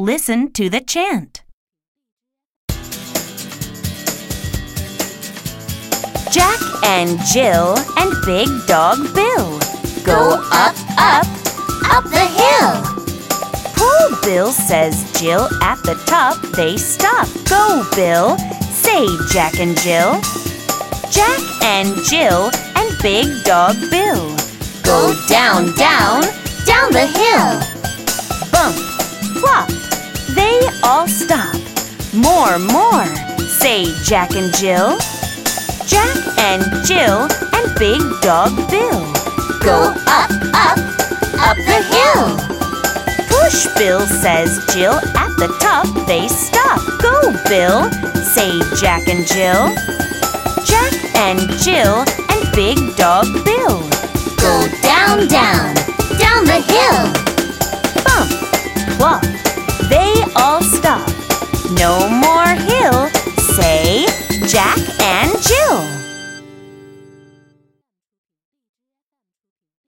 Listen to the chant. Jack and Jill and Big Dog Bill go up, up, up the hill. Poor Bill says Jill at the top, they stop. Go, Bill, say Jack and Jill. Jack and Jill and Big Dog Bill go down, down, down the hill. Bump, plop, all stop. More, more, say Jack and Jill. Jack and Jill and Big Dog Bill go up, up, up the hill. Push, Bill says Jill at the top, they stop. Go, Bill, say Jack and Jill. Jack and Jill and Big Dog Bill Go down, down, They all stop. No more hill, say Jack